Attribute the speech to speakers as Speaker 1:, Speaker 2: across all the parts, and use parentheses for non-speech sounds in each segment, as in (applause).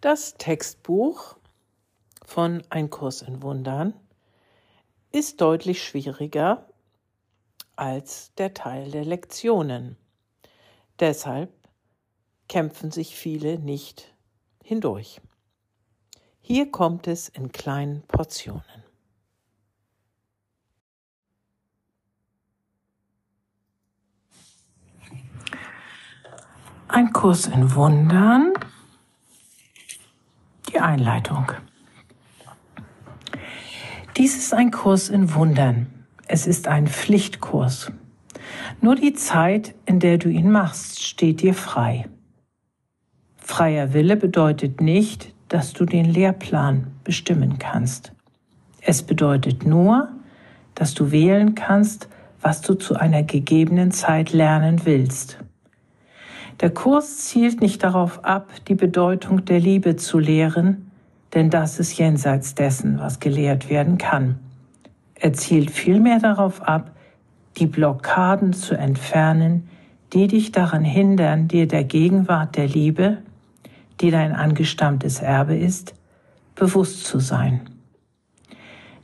Speaker 1: Das Textbuch von Ein Kurs in Wundern ist deutlich schwieriger als der Teil der Lektionen. Deshalb kämpfen sich viele nicht hindurch. Hier kommt es in kleinen Portionen. Ein Kurs in Wundern die Einleitung. Dies ist ein Kurs in Wundern. Es ist ein Pflichtkurs. Nur die Zeit, in der du ihn machst, steht dir frei. Freier Wille bedeutet nicht, dass du den Lehrplan bestimmen kannst. Es bedeutet nur, dass du wählen kannst, was du zu einer gegebenen Zeit lernen willst. Der Kurs zielt nicht darauf ab, die Bedeutung der Liebe zu lehren, denn das ist jenseits dessen, was gelehrt werden kann. Er zielt vielmehr darauf ab, die Blockaden zu entfernen, die dich daran hindern, dir der Gegenwart der Liebe, die dein angestammtes Erbe ist, bewusst zu sein.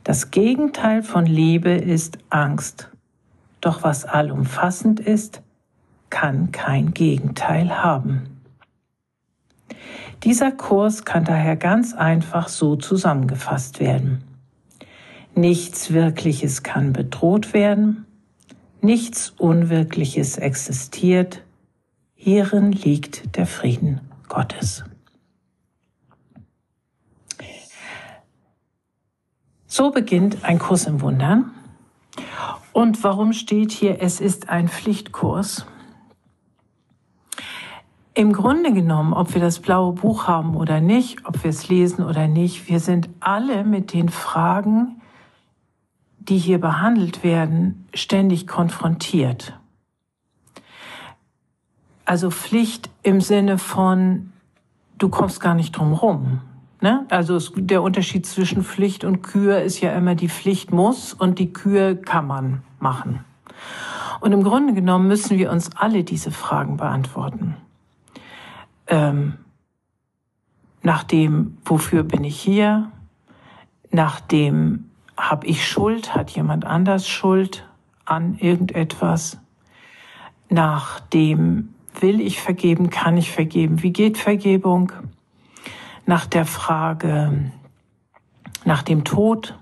Speaker 1: Das Gegenteil von Liebe ist Angst. Doch was allumfassend ist, kann kein Gegenteil haben. Dieser Kurs kann daher ganz einfach so zusammengefasst werden. Nichts Wirkliches kann bedroht werden, nichts Unwirkliches existiert, hierin liegt der Frieden Gottes. So beginnt ein Kurs im Wundern. Und warum steht hier, es ist ein Pflichtkurs? Im Grunde genommen, ob wir das blaue Buch haben oder nicht, ob wir es lesen oder nicht, wir sind alle mit den Fragen, die hier behandelt werden, ständig konfrontiert. Also Pflicht im Sinne von, du kommst gar nicht drum rum. Ne? Also es, der Unterschied zwischen Pflicht und Kür ist ja immer, die Pflicht muss und die Kür kann man machen. Und im Grunde genommen müssen wir uns alle diese Fragen beantworten ähm, nach dem, wofür bin ich hier, nach dem, habe ich Schuld, hat jemand anders Schuld an irgendetwas, nach dem, will ich vergeben, kann ich vergeben, wie geht Vergebung, nach der Frage, nach dem Tod,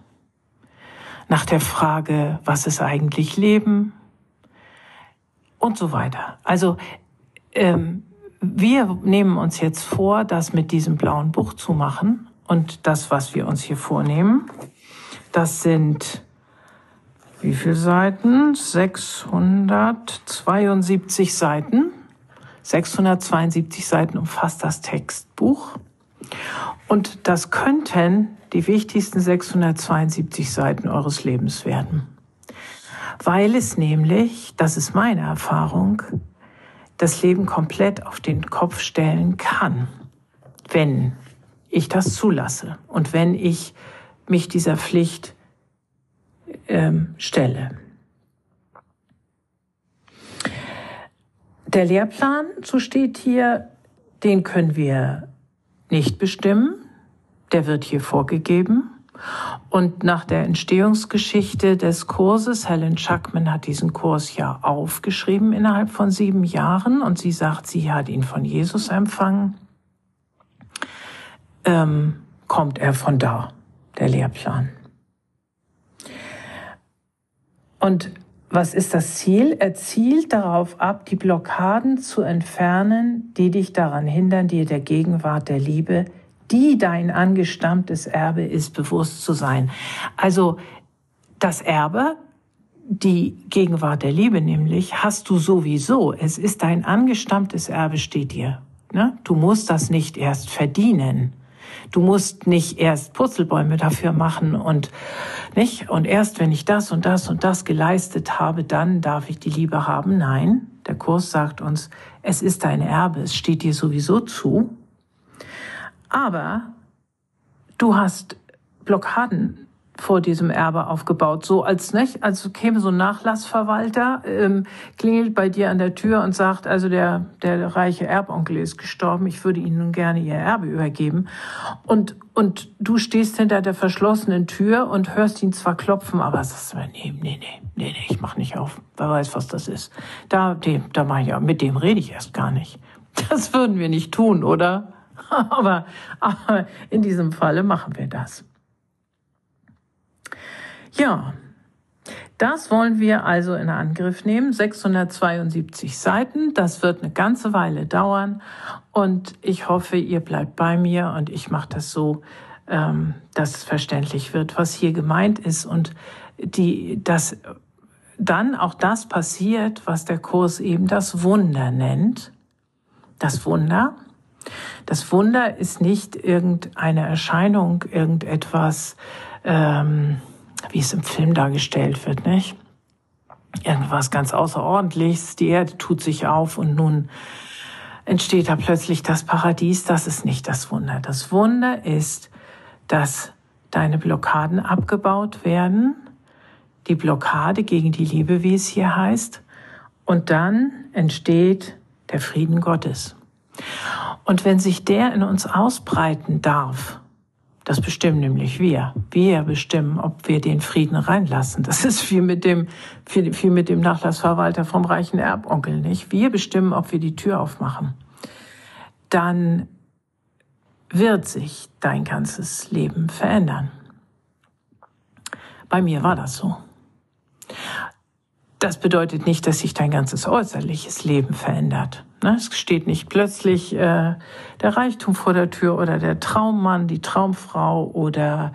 Speaker 1: nach der Frage, was ist eigentlich Leben? Und so weiter. Also ähm, wir nehmen uns jetzt vor, das mit diesem blauen Buch zu machen. Und das, was wir uns hier vornehmen, das sind wie viele Seiten? 672 Seiten. 672 Seiten umfasst das Textbuch. Und das könnten die wichtigsten 672 Seiten eures Lebens werden. Weil es nämlich, das ist meine Erfahrung, das Leben komplett auf den Kopf stellen kann, wenn ich das zulasse und wenn ich mich dieser Pflicht ähm, stelle. Der Lehrplan, so steht hier, den können wir nicht bestimmen. Der wird hier vorgegeben. Und nach der Entstehungsgeschichte des Kurses, Helen Schuckman hat diesen Kurs ja aufgeschrieben innerhalb von sieben Jahren und sie sagt, sie hat ihn von Jesus empfangen, ähm, kommt er von da, der Lehrplan. Und was ist das Ziel? Er zielt darauf ab, die Blockaden zu entfernen, die dich daran hindern, dir der Gegenwart der Liebe die dein angestammtes Erbe ist, bewusst zu sein. Also das Erbe, die Gegenwart der Liebe nämlich, hast du sowieso. Es ist dein angestammtes Erbe, steht dir. Ne? Du musst das nicht erst verdienen. Du musst nicht erst Purzelbäume dafür machen und nicht und erst wenn ich das und das und das geleistet habe, dann darf ich die Liebe haben. Nein, der Kurs sagt uns, es ist dein Erbe, es steht dir sowieso zu. Aber du hast Blockaden vor diesem Erbe aufgebaut. So als nicht, also käme so ein Nachlassverwalter, ähm, klingelt bei dir an der Tür und sagt, also der, der reiche Erbonkel ist gestorben, ich würde Ihnen nun gerne Ihr Erbe übergeben. Und, und du stehst hinter der verschlossenen Tür und hörst ihn zwar klopfen, aber sagst, nee, nee, nee, nee, nee, ich mach nicht auf. Wer weiß, was das ist. Da, dem, da mach ich ja, mit dem rede ich erst gar nicht. Das würden wir nicht tun, oder? (laughs) aber, aber in diesem Falle machen wir das. Ja, das wollen wir also in Angriff nehmen. 672 Seiten. Das wird eine ganze Weile dauern. Und ich hoffe, ihr bleibt bei mir und ich mache das so, ähm, dass es verständlich wird, was hier gemeint ist und die, dass dann auch das passiert, was der Kurs eben das Wunder nennt. Das Wunder. Das Wunder ist nicht irgendeine Erscheinung, irgendetwas, ähm, wie es im Film dargestellt wird, nicht? Irgendwas ganz Außerordentliches, die Erde tut sich auf und nun entsteht da plötzlich das Paradies. Das ist nicht das Wunder. Das Wunder ist, dass deine Blockaden abgebaut werden, die Blockade gegen die Liebe, wie es hier heißt, und dann entsteht der Frieden Gottes. Und wenn sich der in uns ausbreiten darf, das bestimmen nämlich wir. Wir bestimmen, ob wir den Frieden reinlassen. Das ist viel mit dem, viel, viel mit dem Nachlassverwalter vom reichen Erbonkel nicht. Wir bestimmen, ob wir die Tür aufmachen. Dann wird sich dein ganzes Leben verändern. Bei mir war das so. Das bedeutet nicht, dass sich dein ganzes äußerliches Leben verändert. Ne? Es steht nicht plötzlich äh, der Reichtum vor der Tür oder der Traummann, die Traumfrau oder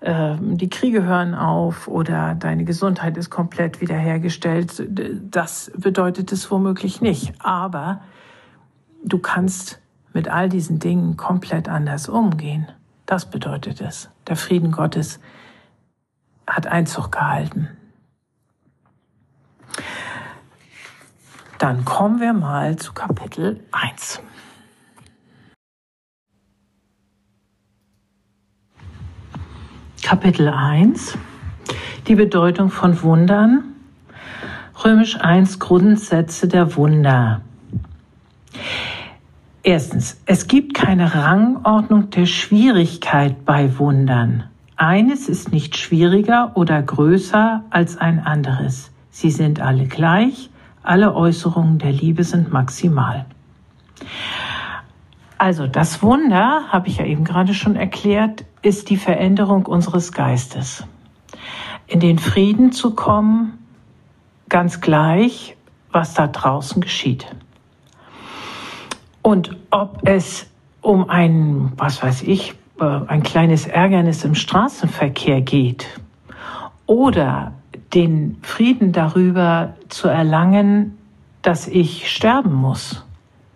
Speaker 1: äh, die Kriege hören auf oder deine Gesundheit ist komplett wiederhergestellt. Das bedeutet es womöglich nicht. Aber du kannst mit all diesen Dingen komplett anders umgehen. Das bedeutet es. Der Frieden Gottes hat Einzug gehalten. Dann kommen wir mal zu Kapitel 1. Kapitel 1. Die Bedeutung von Wundern. Römisch 1 Grundsätze der Wunder. Erstens, es gibt keine Rangordnung der Schwierigkeit bei Wundern. Eines ist nicht schwieriger oder größer als ein anderes. Sie sind alle gleich alle Äußerungen der Liebe sind maximal. Also das Wunder, habe ich ja eben gerade schon erklärt, ist die Veränderung unseres Geistes. In den Frieden zu kommen, ganz gleich, was da draußen geschieht. Und ob es um ein, was weiß ich, äh, ein kleines Ärgernis im Straßenverkehr geht oder den Frieden darüber zu erlangen, dass ich sterben muss.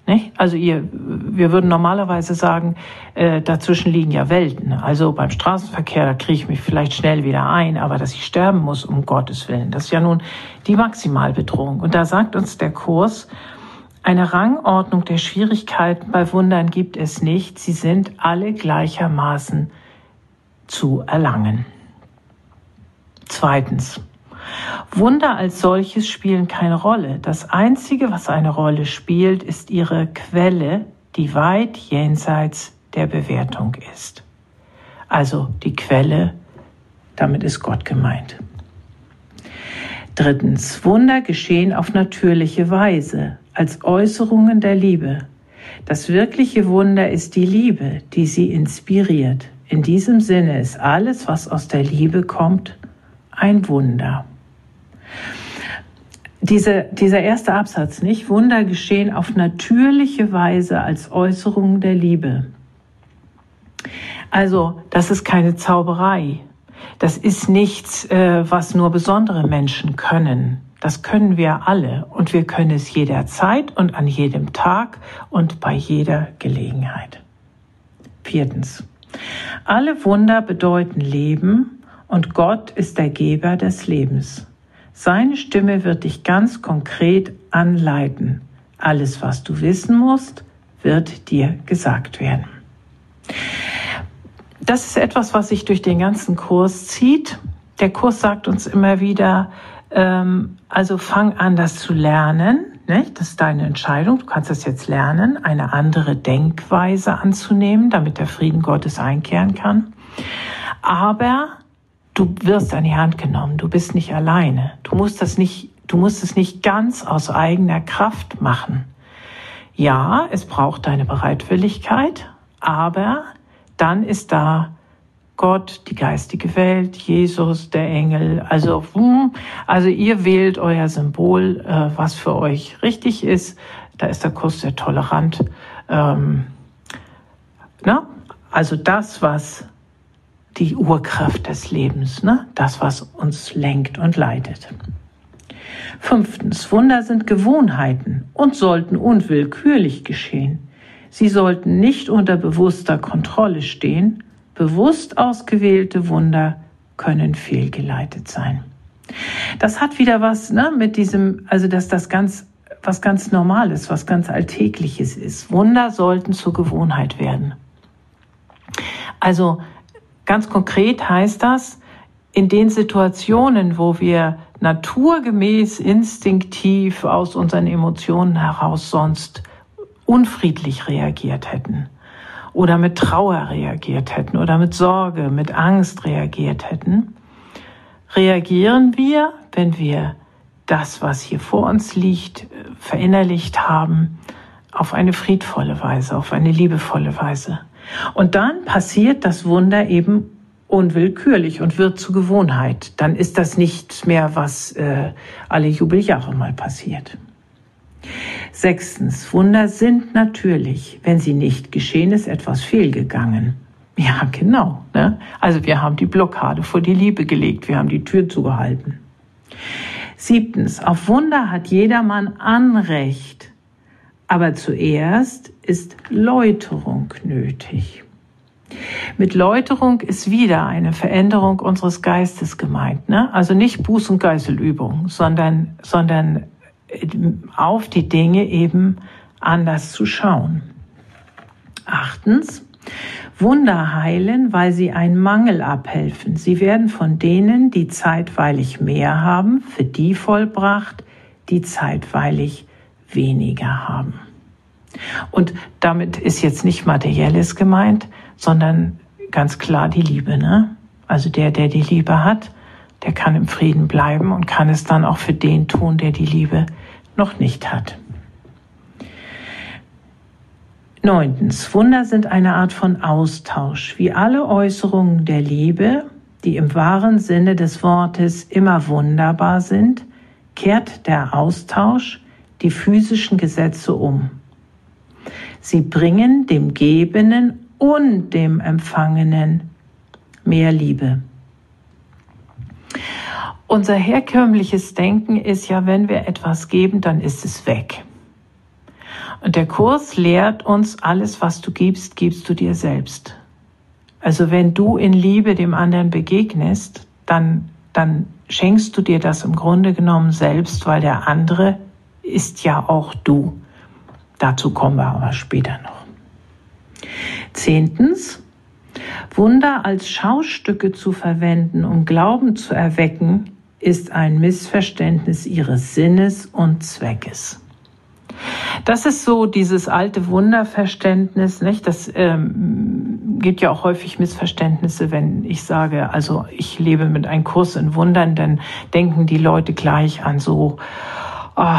Speaker 1: Nicht? Also ihr, wir würden normalerweise sagen, äh, dazwischen liegen ja Welten. Also beim Straßenverkehr, da kriege ich mich vielleicht schnell wieder ein, aber dass ich sterben muss, um Gottes Willen, das ist ja nun die Maximalbedrohung. Und da sagt uns der Kurs, eine Rangordnung der Schwierigkeiten bei Wundern gibt es nicht. Sie sind alle gleichermaßen zu erlangen. Zweitens. Wunder als solches spielen keine Rolle. Das Einzige, was eine Rolle spielt, ist ihre Quelle, die weit jenseits der Bewertung ist. Also die Quelle, damit ist Gott gemeint. Drittens, Wunder geschehen auf natürliche Weise, als Äußerungen der Liebe. Das wirkliche Wunder ist die Liebe, die sie inspiriert. In diesem Sinne ist alles, was aus der Liebe kommt, ein Wunder. Diese, dieser erste Absatz, nicht? Wunder geschehen auf natürliche Weise als Äußerung der Liebe. Also, das ist keine Zauberei. Das ist nichts, äh, was nur besondere Menschen können. Das können wir alle und wir können es jederzeit und an jedem Tag und bei jeder Gelegenheit. Viertens. Alle Wunder bedeuten Leben und Gott ist der Geber des Lebens. Seine Stimme wird dich ganz konkret anleiten. Alles, was du wissen musst, wird dir gesagt werden. das ist etwas, was sich durch den ganzen Kurs zieht. Der Kurs sagt uns immer wieder, ähm, also fang an, das zu lernen. Nicht? Das ist deine Entscheidung. Du kannst das jetzt lernen, eine andere Denkweise anzunehmen, damit der Frieden Gottes einkehren kann. Aber du wirst an die Hand genommen. Du bist nicht alleine. Du musst das nicht, du musst es nicht ganz aus eigener Kraft machen. Ja, es braucht deine Bereitwilligkeit, aber dann ist da Gott, die geistige Welt, Jesus, der Engel. Also, hm, also ihr wählt euer Symbol, äh, was für euch richtig ist. Da ist der Kurs sehr tolerant. Ähm, na? Also das, was die Urkraft des Lebens, ne? das, was uns lenkt und leitet. Fünftens, Wunder sind Gewohnheiten und sollten unwillkürlich geschehen. Sie sollten nicht unter bewusster Kontrolle stehen. Bewusst ausgewählte Wunder können fehlgeleitet sein. Das hat wieder was ne, mit diesem, also dass das ganz, was ganz Normales, was ganz Alltägliches ist. Wunder sollten zur Gewohnheit werden. Also ganz konkret heißt das, in den Situationen, wo wir naturgemäß, instinktiv aus unseren Emotionen heraus sonst unfriedlich reagiert hätten oder mit Trauer reagiert hätten oder mit Sorge, mit Angst reagiert hätten, reagieren wir, wenn wir das, was hier vor uns liegt, verinnerlicht haben, auf eine friedvolle Weise, auf eine liebevolle Weise. Und dann passiert das Wunder eben unwillkürlich und wird zur Gewohnheit. Dann ist das nicht mehr, was äh, alle Jubeljahre mal passiert. Sechstens, Wunder sind natürlich. Wenn sie nicht geschehen, ist etwas fehlgegangen. Ja, genau. Ne? Also wir haben die Blockade vor die Liebe gelegt, wir haben die Tür zugehalten. Siebtens, auf Wunder hat jedermann Anrecht, aber zuerst ist Läuterung nötig. Mit Läuterung ist wieder eine Veränderung unseres Geistes gemeint. Ne? Also nicht Buß- und Geißelübung, sondern, sondern äh, auf die Dinge eben anders zu schauen. Achtens, Wunder heilen, weil sie einen Mangel abhelfen. Sie werden von denen, die zeitweilig mehr haben, für die vollbracht, die zeitweilig weniger haben. Und damit ist jetzt nicht materielles gemeint, sondern ganz klar die Liebe. Ne? Also der, der die Liebe hat, der kann im Frieden bleiben und kann es dann auch für den tun, der die Liebe noch nicht hat. Neuntens, Wunder sind eine Art von Austausch. Wie alle Äußerungen der Liebe, die im wahren Sinne des Wortes immer wunderbar sind, kehrt der Austausch die physischen Gesetze um. Sie bringen dem Gebenden und dem Empfangenen mehr Liebe. Unser herkömmliches Denken ist ja, wenn wir etwas geben, dann ist es weg. Und der Kurs lehrt uns, alles, was du gibst, gibst du dir selbst. Also wenn du in Liebe dem anderen begegnest, dann, dann schenkst du dir das im Grunde genommen selbst, weil der andere ist ja auch du. Dazu kommen wir aber später noch. Zehntens, Wunder als Schaustücke zu verwenden, um Glauben zu erwecken, ist ein Missverständnis ihres Sinnes und Zweckes. Das ist so dieses alte Wunderverständnis, nicht? Das ähm, gibt ja auch häufig Missverständnisse, wenn ich sage, also ich lebe mit einem Kurs in Wundern, dann denken die Leute gleich an so, oh,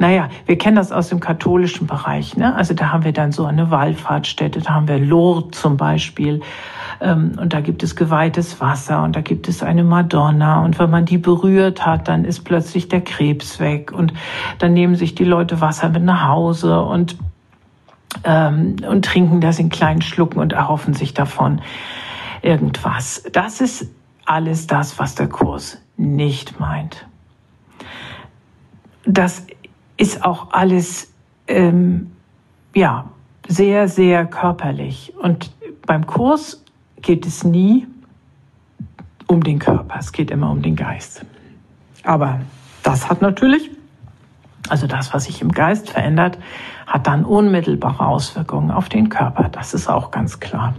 Speaker 1: naja, wir kennen das aus dem katholischen Bereich. Ne? Also da haben wir dann so eine Wallfahrtsstätte, da haben wir Lourdes zum Beispiel. Ähm, und da gibt es geweihtes Wasser und da gibt es eine Madonna. Und wenn man die berührt hat, dann ist plötzlich der Krebs weg. Und dann nehmen sich die Leute Wasser mit nach Hause und, ähm, und trinken das in kleinen Schlucken und erhoffen sich davon irgendwas. Das ist alles das, was der Kurs nicht meint. Das ist auch alles ähm, ja sehr sehr körperlich und beim Kurs geht es nie um den Körper, es geht immer um den Geist. Aber das hat natürlich, also das, was sich im Geist verändert, hat dann unmittelbare Auswirkungen auf den Körper. Das ist auch ganz klar.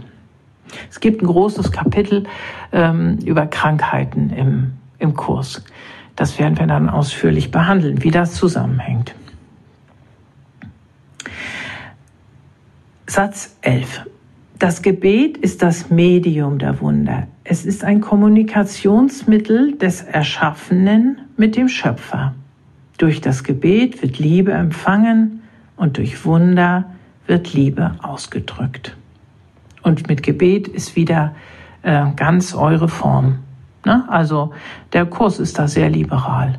Speaker 1: Es gibt ein großes Kapitel ähm, über Krankheiten im, im Kurs. Das werden wir dann ausführlich behandeln, wie das zusammenhängt. Satz 11. Das Gebet ist das Medium der Wunder. Es ist ein Kommunikationsmittel des Erschaffenen mit dem Schöpfer. Durch das Gebet wird Liebe empfangen und durch Wunder wird Liebe ausgedrückt. Und mit Gebet ist wieder äh, ganz eure Form. Ne? Also der Kurs ist da sehr liberal.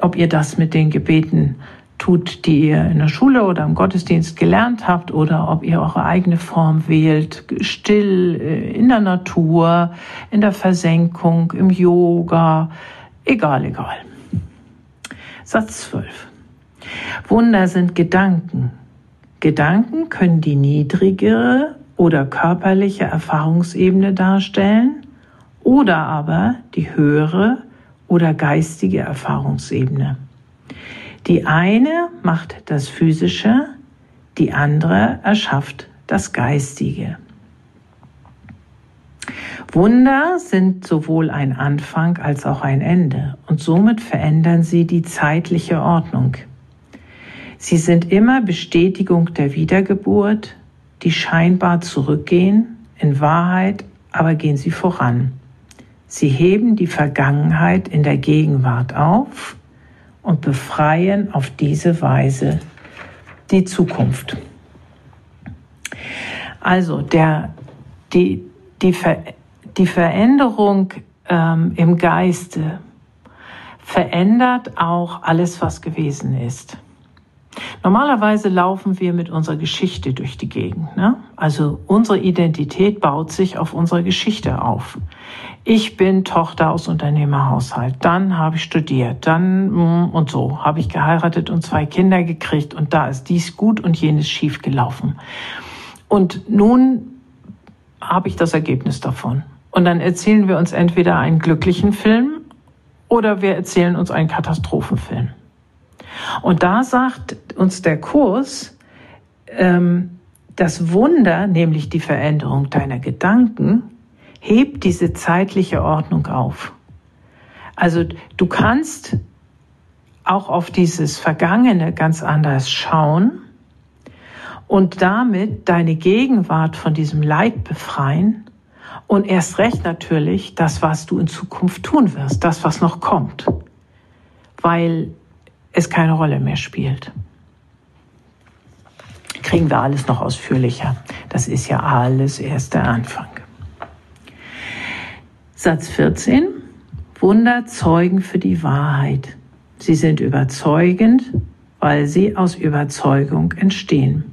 Speaker 1: Ob ihr das mit den Gebeten tut, die ihr in der Schule oder im Gottesdienst gelernt habt oder ob ihr eure eigene Form wählt, still äh, in der Natur, in der Versenkung, im Yoga, egal, egal. Satz 12. Wunder sind Gedanken. Gedanken können die niedrigere oder körperliche Erfahrungsebene darstellen oder aber die höhere oder geistige Erfahrungsebene. Die eine macht das Physische, die andere erschafft das Geistige. Wunder sind sowohl ein Anfang als auch ein Ende und somit verändern sie die zeitliche Ordnung. Sie sind immer Bestätigung der Wiedergeburt, die scheinbar zurückgehen, in Wahrheit aber gehen sie voran. Sie heben die Vergangenheit in der Gegenwart auf und befreien auf diese Weise die Zukunft. Also der, die, die, Ver, die Veränderung ähm, im Geiste verändert auch alles, was gewesen ist. Normalerweise laufen wir mit unserer Geschichte durch die Gegend. Ne? Also unsere Identität baut sich auf unserer Geschichte auf. Ich bin Tochter aus Unternehmerhaushalt, dann habe ich studiert, dann mm, und so habe ich geheiratet und zwei Kinder gekriegt und da ist dies gut und jenes schief gelaufen. Und nun habe ich das Ergebnis davon. Und dann erzählen wir uns entweder einen glücklichen Film oder wir erzählen uns einen Katastrophenfilm. Und da sagt uns der Kurs, ähm, das Wunder, nämlich die Veränderung deiner Gedanken, hebt diese zeitliche Ordnung auf. Also du kannst auch auf dieses Vergangene ganz anders schauen und damit deine Gegenwart von diesem Leid befreien und erst recht natürlich das, was du in Zukunft tun wirst, das, was noch kommt. Weil es keine Rolle mehr spielt. Kriegen wir alles noch ausführlicher. Das ist ja alles erst der Anfang. Satz 14. Wunder zeugen für die Wahrheit. Sie sind überzeugend, weil sie aus Überzeugung entstehen.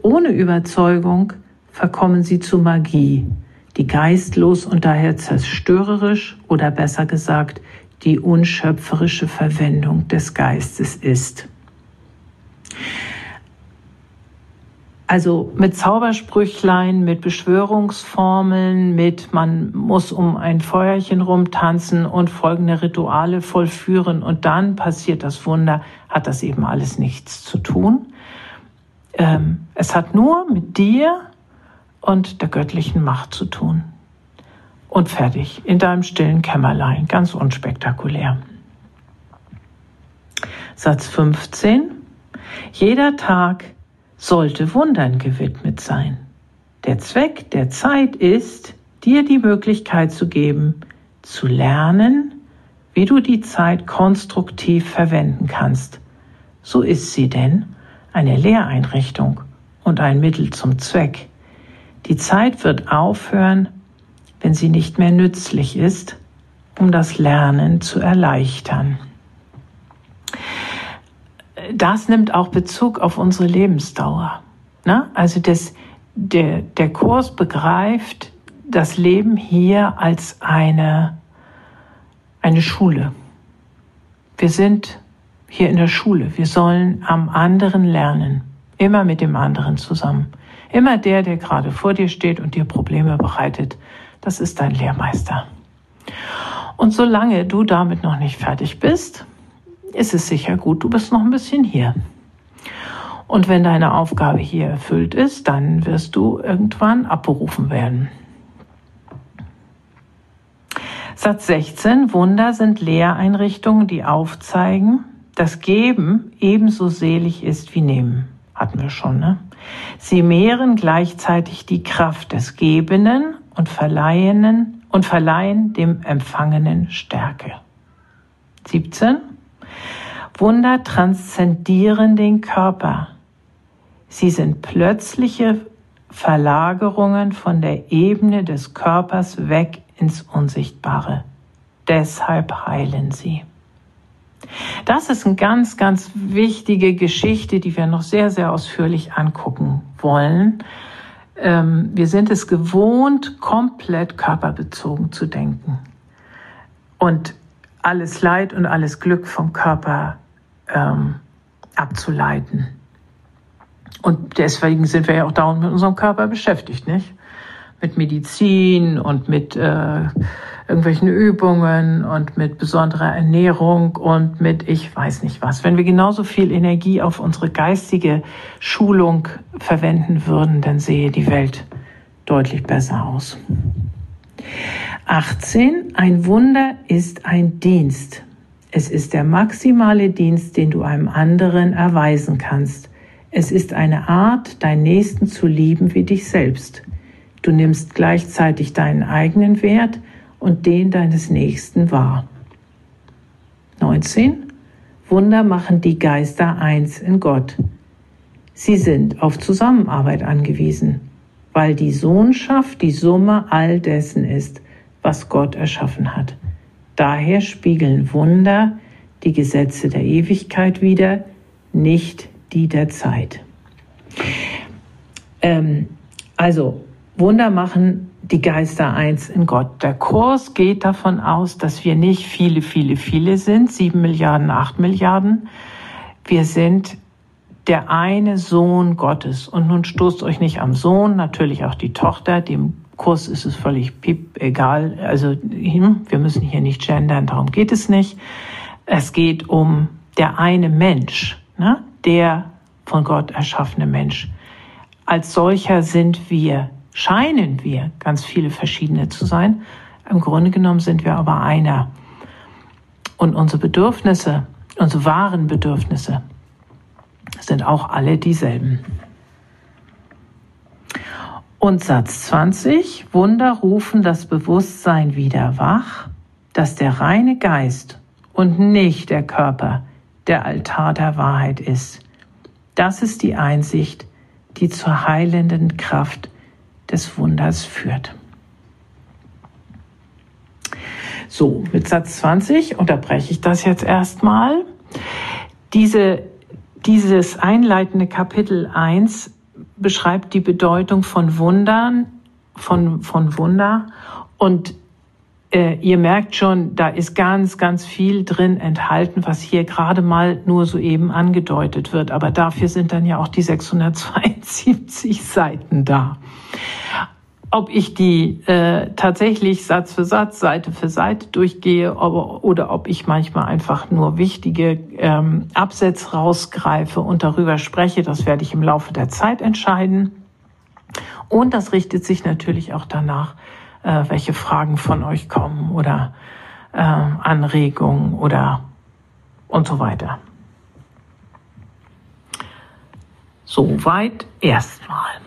Speaker 1: Ohne Überzeugung verkommen sie zu Magie, die geistlos und daher zerstörerisch oder besser gesagt die unschöpferische Verwendung des Geistes ist. Also mit Zaubersprüchlein, mit Beschwörungsformeln, mit man muss um ein Feuerchen rumtanzen und folgende Rituale vollführen und dann passiert das Wunder, hat das eben alles nichts zu tun. Ähm, es hat nur mit dir und der göttlichen Macht zu tun und fertig, in deinem stillen Kämmerlein, ganz unspektakulär. Satz 15. Jeder Tag sollte Wundern gewidmet sein. Der Zweck der Zeit ist, dir die Möglichkeit zu geben, zu lernen, wie du die Zeit konstruktiv verwenden kannst. So ist sie denn eine Lehreinrichtung und ein Mittel zum Zweck. Die Zeit wird aufhören, wenn sie nicht mehr nützlich ist, um das Lernen zu erleichtern. Das nimmt auch Bezug auf unsere Lebensdauer. Ne? Also das, der, der Kurs begreift das Leben hier als eine, eine Schule. Wir sind hier in der Schule. Wir sollen am anderen lernen. Immer mit dem anderen zusammen. Immer der, der gerade vor dir steht und dir Probleme bereitet, das ist dein Lehrmeister. Und solange du damit noch nicht fertig bist, ist es sicher gut, du bist noch ein bisschen hier. Und wenn deine Aufgabe hier erfüllt ist, dann wirst du irgendwann abberufen werden. Satz 16. Wunder sind Lehreinrichtungen, die aufzeigen, dass Geben ebenso selig ist wie Nehmen. Hatten wir schon, ne? Sie mehren gleichzeitig die Kraft des Gebenden und Verleihenden und verleihen dem Empfangenen Stärke. 17. Wunder transzendieren den Körper. Sie sind plötzliche Verlagerungen von der Ebene des Körpers weg ins Unsichtbare. Deshalb heilen sie. Das ist eine ganz, ganz wichtige Geschichte, die wir noch sehr, sehr ausführlich angucken wollen. Ähm, wir sind es gewohnt, komplett körperbezogen zu denken und alles Leid und alles Glück vom Körper ähm, abzuleiten. Und deswegen sind wir ja auch dauernd mit unserem Körper beschäftigt, nicht? Mit Medizin und mit äh, irgendwelchen Übungen und mit besonderer Ernährung und mit ich weiß nicht was. Wenn wir genauso viel Energie auf unsere geistige Schulung verwenden würden, dann sehe die Welt deutlich besser aus. 18. Ein Wunder ist ein Dienst. Es ist der maximale Dienst, den du einem anderen erweisen kannst. Es ist eine Art, deinen Nächsten zu lieben wie dich selbst. Du nimmst gleichzeitig deinen eigenen Wert und den deines Nächsten wahr. 19. Wunder machen die Geister eins in Gott. Sie sind auf Zusammenarbeit angewiesen, weil die Sohnschaft die Summe all dessen ist, was Gott erschaffen hat. Daher spiegeln Wunder die Gesetze der Ewigkeit wider, nicht die der Zeit. Ähm, also Wunder machen die Geister eins in Gott. Der Kurs geht davon aus, dass wir nicht viele, viele, viele sind, sieben Milliarden, acht Milliarden. Wir sind der eine Sohn Gottes. Und nun stoßt euch nicht am Sohn, natürlich auch die Tochter. Dem Kurs ist es völlig piep, egal. Also hm, wir müssen hier nicht gendern, darum geht es nicht. Es geht um der eine Mensch, ne? der von Gott erschaffene Mensch. Als solcher sind wir scheinen wir ganz viele verschiedene zu sein. Im Grunde genommen sind wir aber einer. Und unsere Bedürfnisse, unsere wahren Bedürfnisse sind auch alle dieselben. Und Satz 20, Wunder rufen das Bewusstsein wieder wach, dass der reine Geist und nicht der Körper der Altar der Wahrheit ist. Das ist die Einsicht, die zur heilenden Kraft des Wunders führt. So, mit Satz 20 unterbreche ich das jetzt erstmal. Diese, dieses einleitende Kapitel 1 beschreibt die Bedeutung von Wundern, von, von Wunder und äh, ihr merkt schon, da ist ganz, ganz viel drin enthalten, was hier gerade mal nur so eben angedeutet wird. Aber dafür sind dann ja auch die 672 (laughs) Seiten da. Ob ich die äh, tatsächlich Satz für Satz, Seite für Seite durchgehe aber, oder ob ich manchmal einfach nur wichtige ähm, Absätze rausgreife und darüber spreche, das werde ich im Laufe der Zeit entscheiden. Und das richtet sich natürlich auch danach, äh, welche Fragen von euch kommen oder äh, Anregungen oder und so weiter. Soweit erstmal.